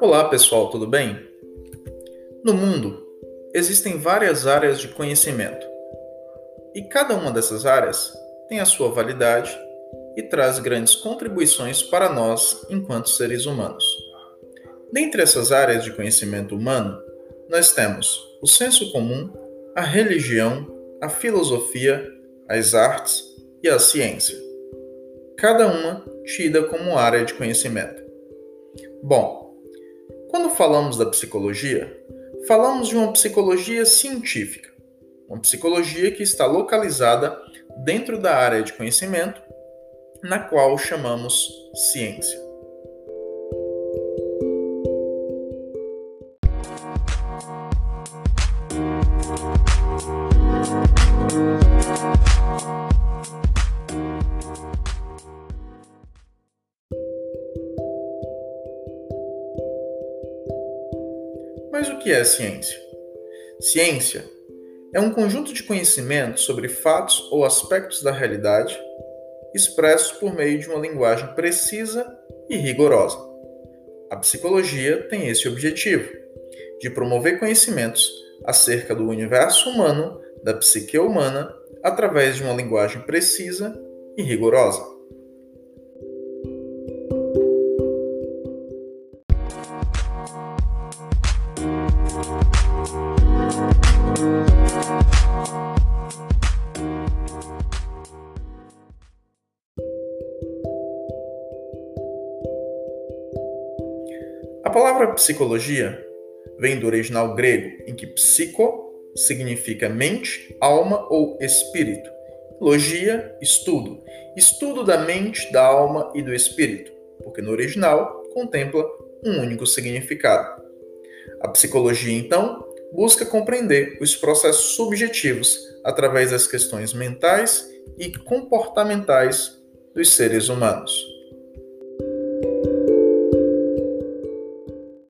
Olá pessoal, tudo bem? No mundo existem várias áreas de conhecimento e cada uma dessas áreas tem a sua validade e traz grandes contribuições para nós enquanto seres humanos. Dentre essas áreas de conhecimento humano, nós temos o senso comum, a religião, a filosofia, as artes e a ciência. Cada uma tida como área de conhecimento. Bom, quando falamos da psicologia, falamos de uma psicologia científica, uma psicologia que está localizada dentro da área de conhecimento, na qual chamamos ciência. Mas o que é ciência? Ciência é um conjunto de conhecimentos sobre fatos ou aspectos da realidade expressos por meio de uma linguagem precisa e rigorosa. A psicologia tem esse objetivo, de promover conhecimentos acerca do universo humano, da psique humana, através de uma linguagem precisa e rigorosa. A palavra psicologia vem do original grego, em que psico significa mente, alma ou espírito. Logia, estudo. Estudo da mente, da alma e do espírito, porque no original contempla um único significado. A psicologia, então, busca compreender os processos subjetivos através das questões mentais e comportamentais dos seres humanos.